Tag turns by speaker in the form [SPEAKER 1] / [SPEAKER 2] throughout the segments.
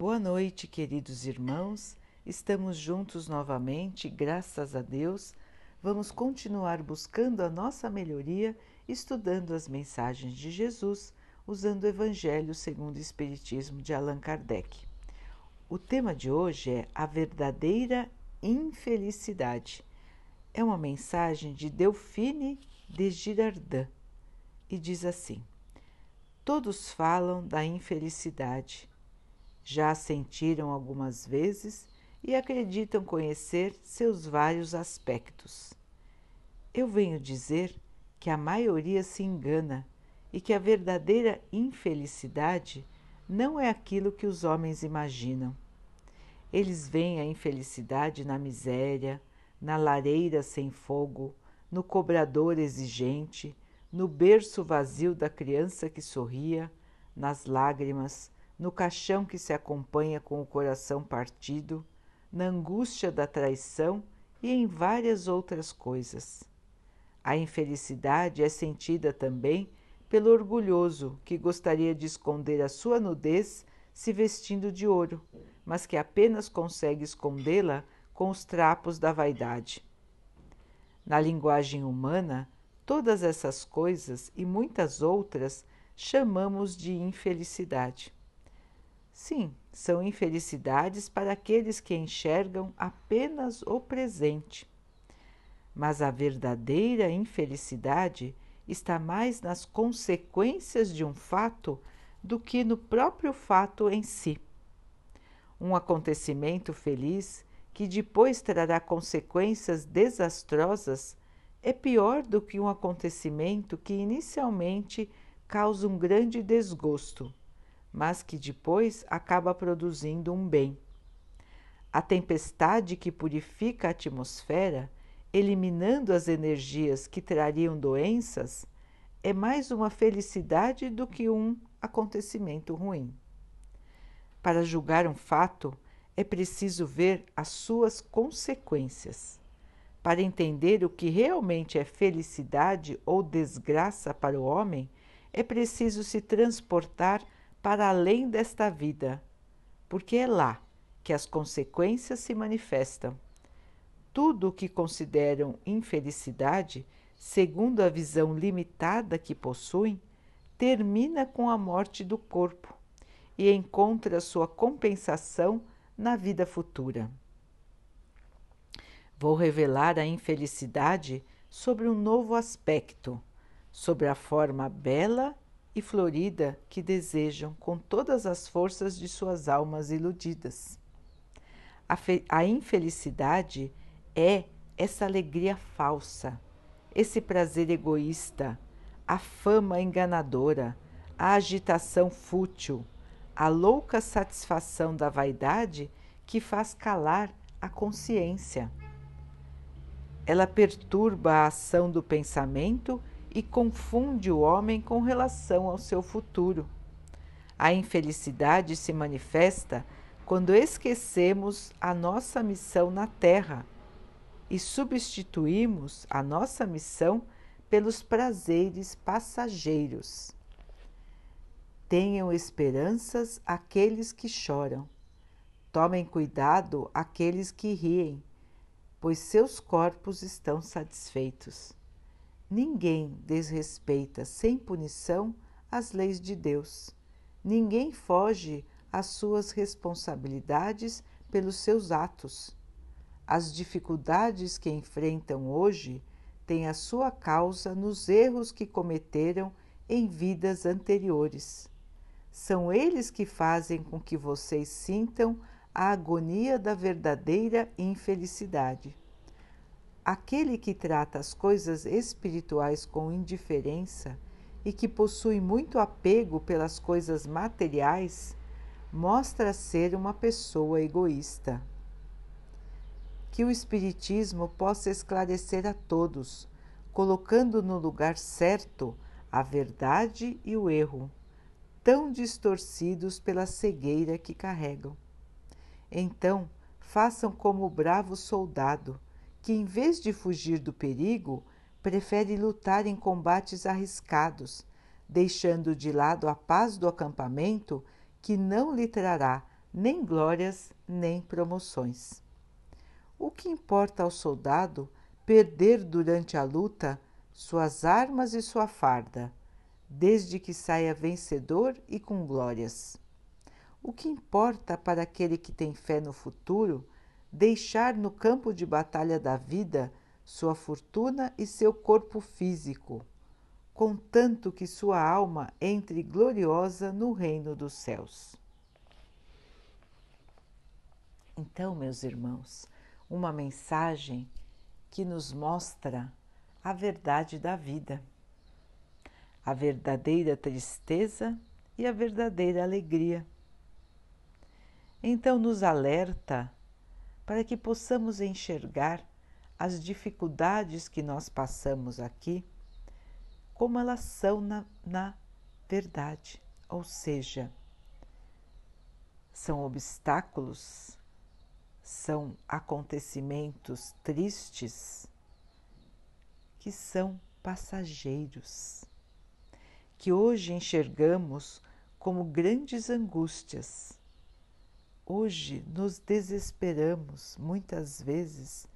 [SPEAKER 1] Boa noite, queridos irmãos. Estamos juntos novamente, graças a Deus. Vamos continuar buscando a nossa melhoria, estudando as mensagens de Jesus, usando o Evangelho segundo o Espiritismo de Allan Kardec. O tema de hoje é a verdadeira infelicidade. É uma mensagem de Delphine de Girardin e diz assim: Todos falam da infelicidade já a sentiram algumas vezes e acreditam conhecer seus vários aspectos. Eu venho dizer que a maioria se engana e que a verdadeira infelicidade não é aquilo que os homens imaginam. Eles veem a infelicidade na miséria, na lareira sem fogo, no cobrador exigente, no berço vazio da criança que sorria, nas lágrimas, no caixão que se acompanha com o coração partido, na angústia da traição e em várias outras coisas. A infelicidade é sentida também pelo orgulhoso que gostaria de esconder a sua nudez se vestindo de ouro, mas que apenas consegue escondê-la com os trapos da vaidade. Na linguagem humana, todas essas coisas e muitas outras chamamos de infelicidade. Sim, são infelicidades para aqueles que enxergam apenas o presente. Mas a verdadeira infelicidade está mais nas consequências de um fato do que no próprio fato em si. Um acontecimento feliz que depois trará consequências desastrosas é pior do que um acontecimento que inicialmente causa um grande desgosto mas que depois acaba produzindo um bem. A tempestade que purifica a atmosfera, eliminando as energias que trariam doenças, é mais uma felicidade do que um acontecimento ruim. Para julgar um fato, é preciso ver as suas consequências. Para entender o que realmente é felicidade ou desgraça para o homem, é preciso se transportar para além desta vida, porque é lá que as consequências se manifestam. Tudo o que consideram infelicidade, segundo a visão limitada que possuem, termina com a morte do corpo e encontra sua compensação na vida futura. Vou revelar a infelicidade sobre um novo aspecto, sobre a forma bela e florida que desejam com todas as forças de suas almas iludidas. A, a infelicidade é essa alegria falsa, esse prazer egoísta, a fama enganadora, a agitação fútil, a louca satisfação da vaidade que faz calar a consciência. Ela perturba a ação do pensamento e confunde o homem com relação ao seu futuro. A infelicidade se manifesta quando esquecemos a nossa missão na Terra e substituímos a nossa missão pelos prazeres passageiros. Tenham esperanças aqueles que choram. Tomem cuidado aqueles que riem, pois seus corpos estão satisfeitos. Ninguém desrespeita sem punição as leis de Deus. Ninguém foge às suas responsabilidades pelos seus atos. As dificuldades que enfrentam hoje têm a sua causa nos erros que cometeram em vidas anteriores. São eles que fazem com que vocês sintam a agonia da verdadeira infelicidade. Aquele que trata as coisas espirituais com indiferença e que possui muito apego pelas coisas materiais, mostra ser uma pessoa egoísta. Que o Espiritismo possa esclarecer a todos, colocando no lugar certo a verdade e o erro, tão distorcidos pela cegueira que carregam. Então, façam como o bravo soldado que, em vez de fugir do perigo, prefere lutar em combates arriscados, deixando de lado a paz do acampamento que não lhe trará nem glórias, nem promoções. O que importa ao soldado perder durante a luta suas armas e sua farda, desde que saia vencedor e com glórias? O que importa para aquele que tem fé no futuro deixar no campo de batalha da vida sua fortuna e seu corpo físico, contanto que sua alma entre gloriosa no reino dos céus. Então, meus irmãos, uma mensagem que nos mostra a verdade da vida, a verdadeira tristeza e a verdadeira alegria. Então, nos alerta para que possamos enxergar as dificuldades que nós passamos aqui, como elas são na, na verdade, ou seja, são obstáculos, são acontecimentos tristes que são passageiros, que hoje enxergamos como grandes angústias Hoje nos desesperamos muitas vezes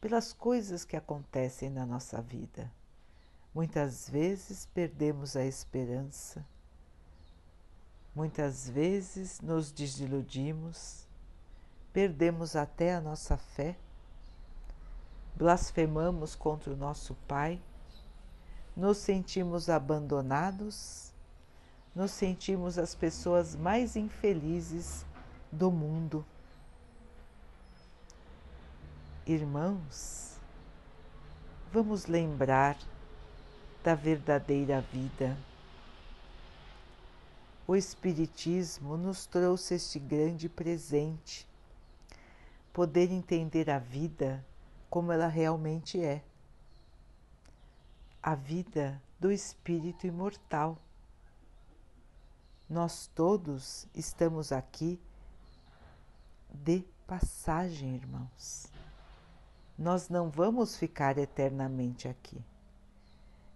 [SPEAKER 1] pelas coisas que acontecem na nossa vida. Muitas vezes perdemos a esperança, muitas vezes nos desiludimos, perdemos até a nossa fé, blasfemamos contra o nosso Pai, nos sentimos abandonados, nos sentimos as pessoas mais infelizes do mundo. Irmãos, vamos lembrar da verdadeira vida. O Espiritismo nos trouxe este grande presente, poder entender a vida como ela realmente é. A vida do espírito imortal. Nós todos estamos aqui de passagem, irmãos. Nós não vamos ficar eternamente aqui.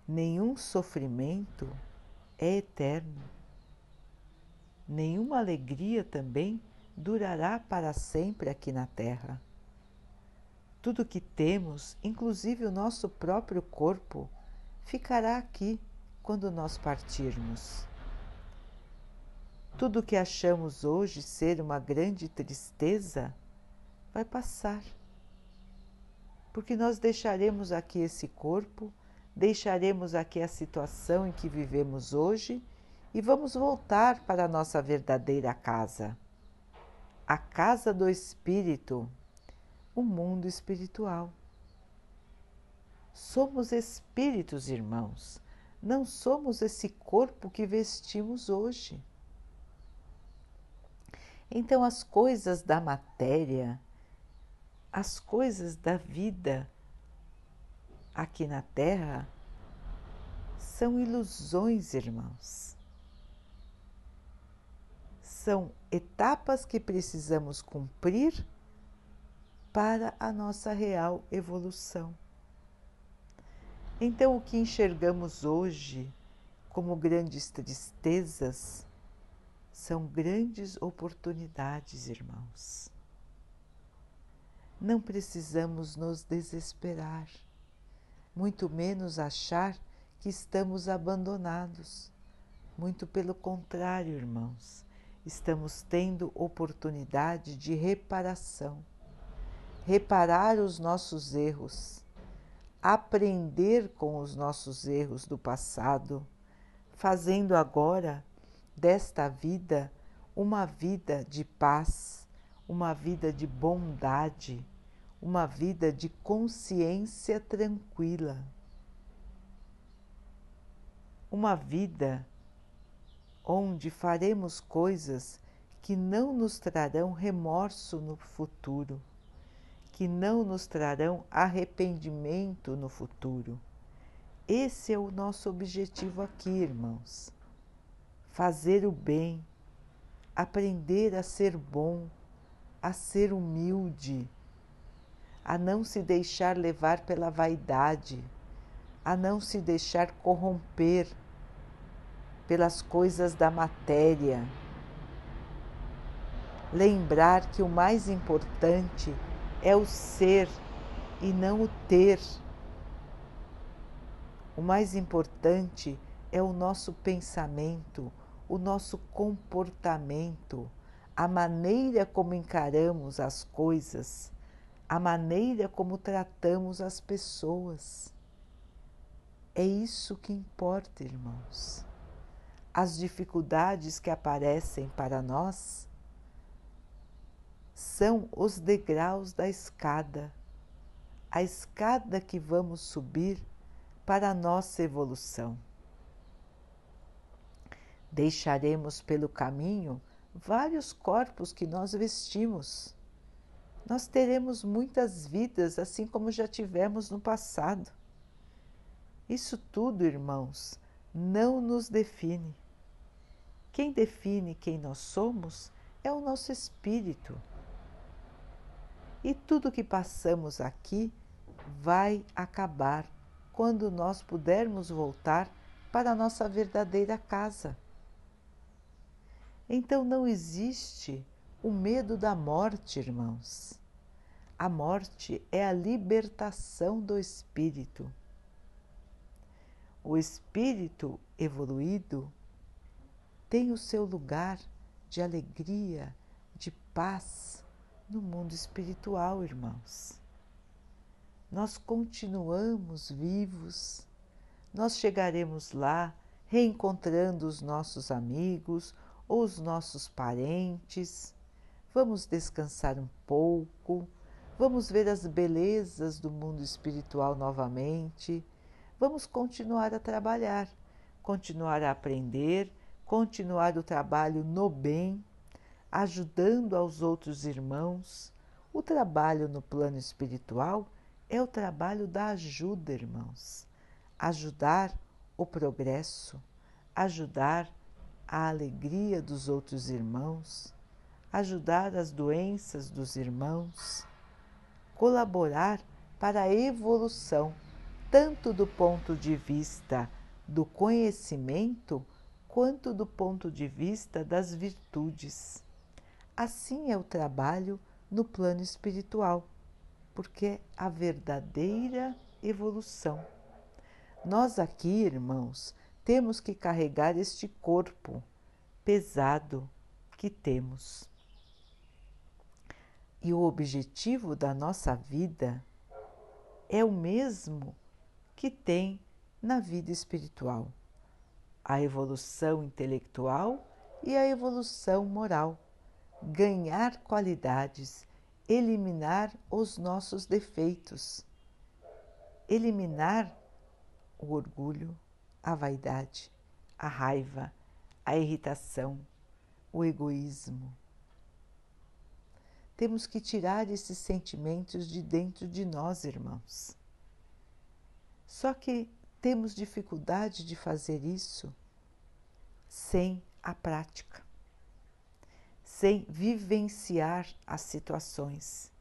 [SPEAKER 1] Nenhum sofrimento é eterno. Nenhuma alegria também durará para sempre aqui na Terra. Tudo que temos, inclusive o nosso próprio corpo, ficará aqui quando nós partirmos. Tudo que achamos hoje ser uma grande tristeza vai passar. Porque nós deixaremos aqui esse corpo, deixaremos aqui a situação em que vivemos hoje e vamos voltar para a nossa verdadeira casa. A casa do espírito, o mundo espiritual. Somos espíritos, irmãos, não somos esse corpo que vestimos hoje. Então, as coisas da matéria, as coisas da vida aqui na Terra são ilusões, irmãos. São etapas que precisamos cumprir para a nossa real evolução. Então, o que enxergamos hoje como grandes tristezas, são grandes oportunidades, irmãos. Não precisamos nos desesperar, muito menos achar que estamos abandonados. Muito pelo contrário, irmãos, estamos tendo oportunidade de reparação, reparar os nossos erros, aprender com os nossos erros do passado, fazendo agora desta vida uma vida de paz, uma vida de bondade, uma vida de consciência tranquila. Uma vida onde faremos coisas que não nos trarão remorso no futuro, que não nos trarão arrependimento no futuro. Esse é o nosso objetivo aqui, irmãos fazer o bem, aprender a ser bom, a ser humilde, a não se deixar levar pela vaidade, a não se deixar corromper pelas coisas da matéria, lembrar que o mais importante é o ser e não o ter. O mais importante é o nosso pensamento, o nosso comportamento, a maneira como encaramos as coisas, a maneira como tratamos as pessoas. É isso que importa, irmãos. As dificuldades que aparecem para nós são os degraus da escada, a escada que vamos subir para a nossa evolução. Deixaremos pelo caminho vários corpos que nós vestimos. Nós teremos muitas vidas, assim como já tivemos no passado. Isso tudo, irmãos, não nos define. Quem define quem nós somos é o nosso espírito. E tudo que passamos aqui vai acabar quando nós pudermos voltar para a nossa verdadeira casa. Então não existe o medo da morte, irmãos. A morte é a libertação do espírito. O espírito evoluído tem o seu lugar de alegria, de paz no mundo espiritual, irmãos. Nós continuamos vivos, nós chegaremos lá reencontrando os nossos amigos ou os nossos parentes, vamos descansar um pouco, vamos ver as belezas do mundo espiritual novamente, vamos continuar a trabalhar, continuar a aprender, continuar o trabalho no bem, ajudando aos outros irmãos. O trabalho no plano espiritual é o trabalho da ajuda, irmãos. Ajudar o progresso, ajudar a alegria dos outros irmãos, ajudar as doenças dos irmãos, colaborar para a evolução, tanto do ponto de vista do conhecimento quanto do ponto de vista das virtudes. Assim é o trabalho no plano espiritual, porque é a verdadeira evolução. Nós aqui, irmãos, temos que carregar este corpo pesado que temos. E o objetivo da nossa vida é o mesmo que tem na vida espiritual: a evolução intelectual e a evolução moral, ganhar qualidades, eliminar os nossos defeitos, eliminar o orgulho, a vaidade, a raiva, a irritação, o egoísmo. Temos que tirar esses sentimentos de dentro de nós, irmãos. Só que temos dificuldade de fazer isso sem a prática, sem vivenciar as situações.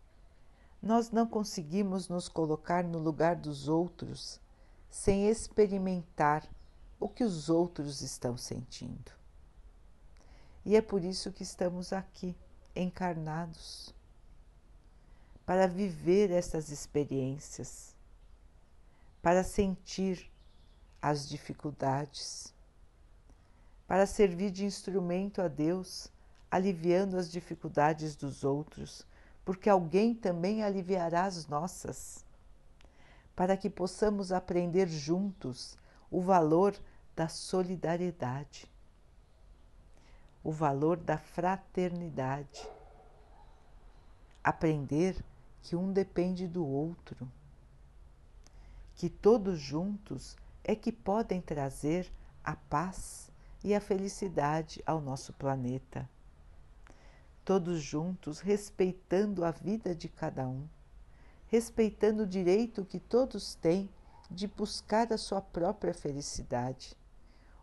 [SPEAKER 1] Nós não conseguimos nos colocar no lugar dos outros sem experimentar o que os outros estão sentindo. E é por isso que estamos aqui, encarnados, para viver essas experiências, para sentir as dificuldades, para servir de instrumento a Deus, aliviando as dificuldades dos outros, porque alguém também aliviará as nossas para que possamos aprender juntos o valor da solidariedade, o valor da fraternidade. Aprender que um depende do outro, que todos juntos é que podem trazer a paz e a felicidade ao nosso planeta. Todos juntos respeitando a vida de cada um respeitando o direito que todos têm de buscar a sua própria felicidade,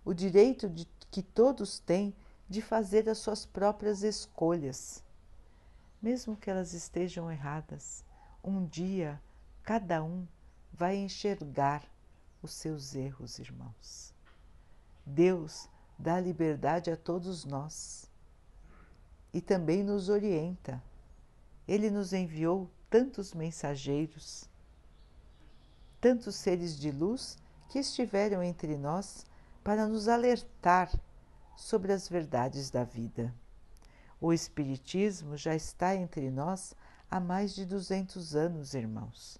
[SPEAKER 1] o direito de, que todos têm de fazer as suas próprias escolhas. Mesmo que elas estejam erradas, um dia cada um vai enxergar os seus erros, irmãos. Deus dá liberdade a todos nós. e também nos orienta. Ele nos enviou tantos mensageiros, tantos seres de luz que estiveram entre nós para nos alertar sobre as verdades da vida. O Espiritismo já está entre nós há mais de 200 anos, irmãos,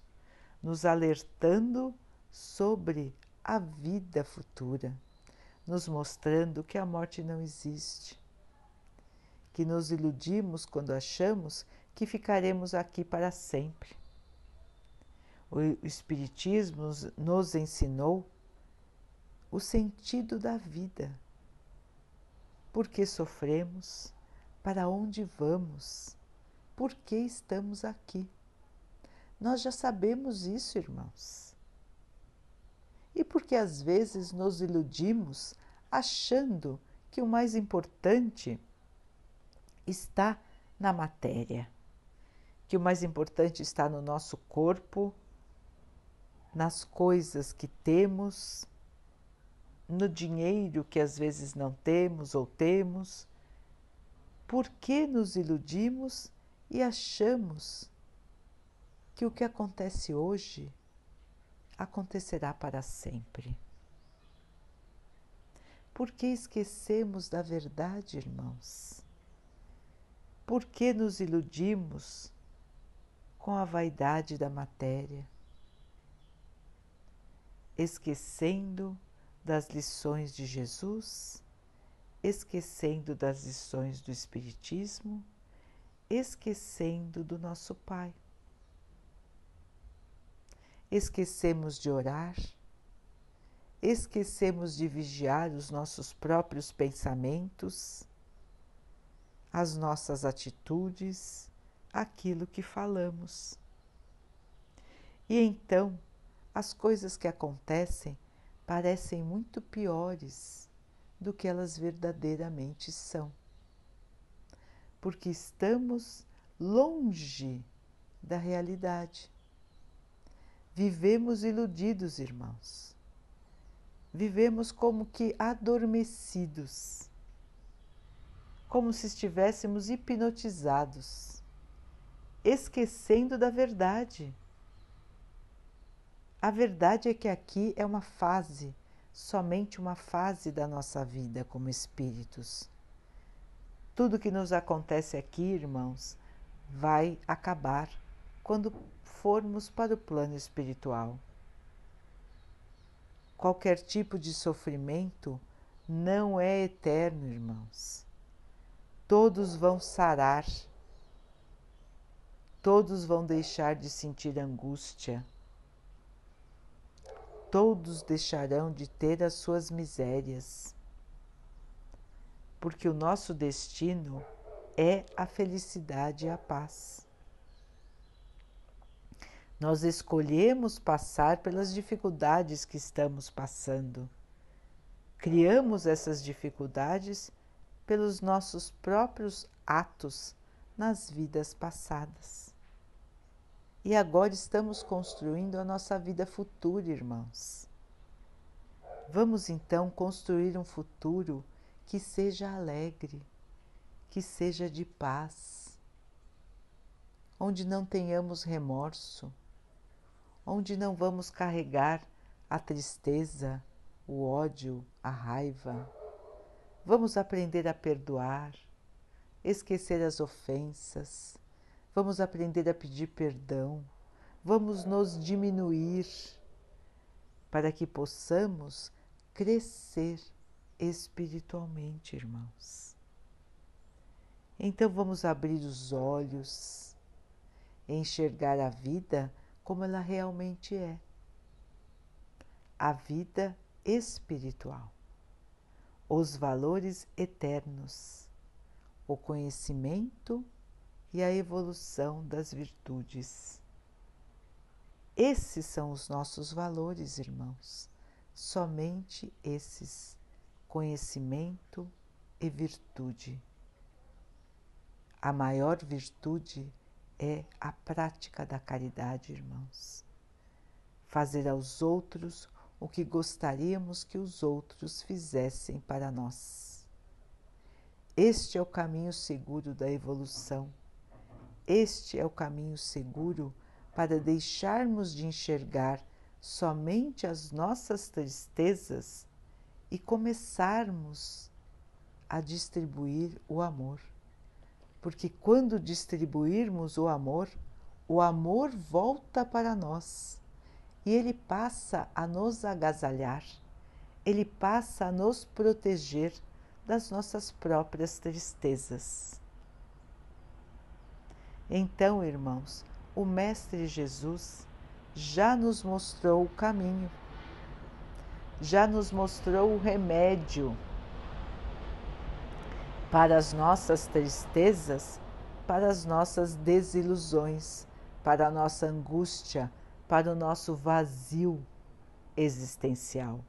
[SPEAKER 1] nos alertando sobre a vida futura, nos mostrando que a morte não existe, que nos iludimos quando achamos que ficaremos aqui para sempre. O Espiritismo nos ensinou o sentido da vida, por que sofremos, para onde vamos, por que estamos aqui. Nós já sabemos isso, irmãos. E porque às vezes nos iludimos achando que o mais importante está na matéria, que o mais importante está no nosso corpo, nas coisas que temos, no dinheiro que às vezes não temos ou temos. Por que nos iludimos e achamos que o que acontece hoje acontecerá para sempre. Por que esquecemos da verdade, irmãos? Por que nos iludimos com a vaidade da matéria, esquecendo das lições de Jesus, esquecendo das lições do Espiritismo, esquecendo do nosso Pai? esquecemos de orar, esquecemos de vigiar os nossos próprios pensamentos, as nossas atitudes, aquilo que falamos. E então as coisas que acontecem parecem muito piores do que elas verdadeiramente são, porque estamos longe da realidade Vivemos iludidos, irmãos. Vivemos como que adormecidos, como se estivéssemos hipnotizados, esquecendo da verdade. A verdade é que aqui é uma fase, somente uma fase da nossa vida como espíritos. Tudo que nos acontece aqui, irmãos, vai acabar quando formos para o plano espiritual. Qualquer tipo de sofrimento não é eterno, irmãos. Todos vão sarar, todos vão deixar de sentir angústia, todos deixarão de ter as suas misérias, porque o nosso destino é a felicidade e a paz. Nós escolhemos passar pelas dificuldades que estamos passando. Criamos essas dificuldades pelos nossos próprios atos nas vidas passadas. E agora estamos construindo a nossa vida futura, irmãos. Vamos então construir um futuro que seja alegre, que seja de paz, onde não tenhamos remorso onde não vamos carregar a tristeza, o ódio, a raiva. Vamos aprender a perdoar, esquecer as ofensas, vamos aprender a pedir perdão, vamos nos diminuir para que possamos crescer espiritualmente, irmãos. Então vamos abrir os olhos, enxergar a vida como ela realmente é. A vida espiritual, os valores eternos, o conhecimento e a evolução das virtudes. Esses são os nossos valores, irmãos, somente esses: conhecimento e virtude. A maior virtude é a prática da caridade, irmãos. Fazer aos outros o que gostaríamos que os outros fizessem para nós. Este é o caminho seguro da evolução. Este é o caminho seguro para deixarmos de enxergar somente as nossas tristezas e começarmos a distribuir o amor. Porque quando distribuirmos o amor, o amor volta para nós e ele passa a nos agasalhar, ele passa a nos proteger das nossas próprias tristezas. Então, irmãos, o Mestre Jesus já nos mostrou o caminho, já nos mostrou o remédio para as nossas tristezas, para as nossas desilusões, para a nossa angústia, para o nosso vazio existencial.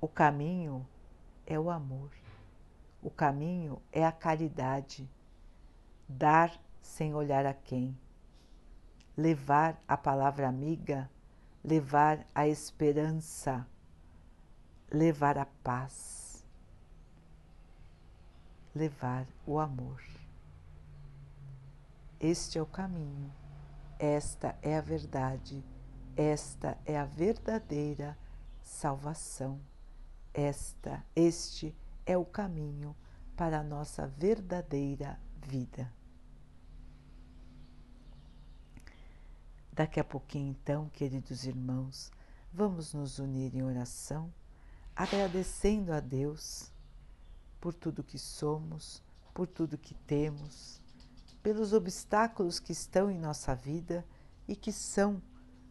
[SPEAKER 1] O caminho é o amor, o caminho é a caridade, dar sem olhar a quem, levar a palavra amiga, levar a esperança, levar a paz, levar o amor. Este é o caminho, esta é a verdade, esta é a verdadeira salvação. Esta, este é o caminho para a nossa verdadeira vida. Daqui a pouquinho, então, queridos irmãos, vamos nos unir em oração, agradecendo a Deus por tudo que somos, por tudo que temos pelos obstáculos que estão em nossa vida e que são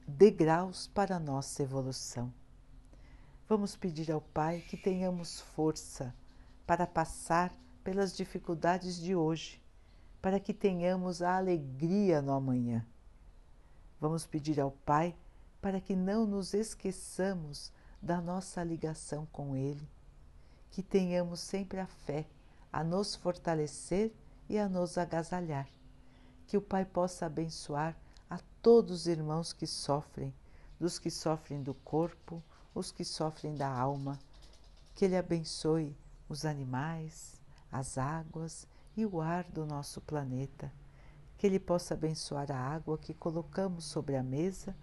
[SPEAKER 1] degraus para a nossa evolução. Vamos pedir ao Pai que tenhamos força para passar pelas dificuldades de hoje, para que tenhamos a alegria no amanhã. Vamos pedir ao Pai para que não nos esqueçamos da nossa ligação com Ele, que tenhamos sempre a fé a nos fortalecer e a nos agasalhar. Que o Pai possa abençoar a todos os irmãos que sofrem, dos que sofrem do corpo, os que sofrem da alma. Que Ele abençoe os animais, as águas e o ar do nosso planeta. Que Ele possa abençoar a água que colocamos sobre a mesa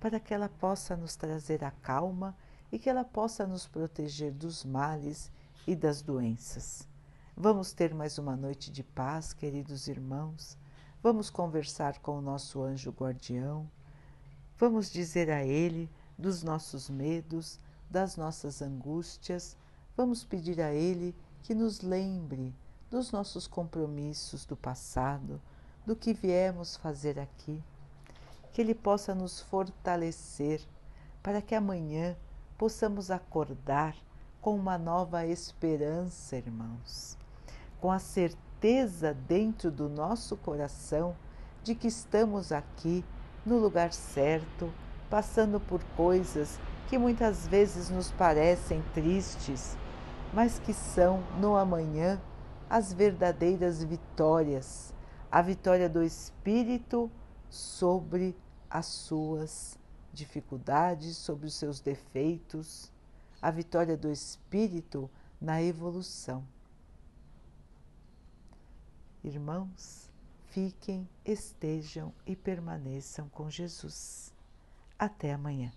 [SPEAKER 1] para que ela possa nos trazer a calma e que ela possa nos proteger dos males e das doenças. Vamos ter mais uma noite de paz, queridos irmãos. Vamos conversar com o nosso anjo guardião. Vamos dizer a ele dos nossos medos, das nossas angústias. Vamos pedir a ele que nos lembre dos nossos compromissos do passado, do que viemos fazer aqui. Que ele possa nos fortalecer para que amanhã possamos acordar com uma nova esperança, irmãos com a certeza dentro do nosso coração de que estamos aqui no lugar certo, passando por coisas que muitas vezes nos parecem tristes, mas que são no amanhã as verdadeiras vitórias, a vitória do Espírito sobre as suas dificuldades, sobre os seus defeitos, a vitória do Espírito na evolução. Irmãos, fiquem, estejam e permaneçam com Jesus. Até amanhã.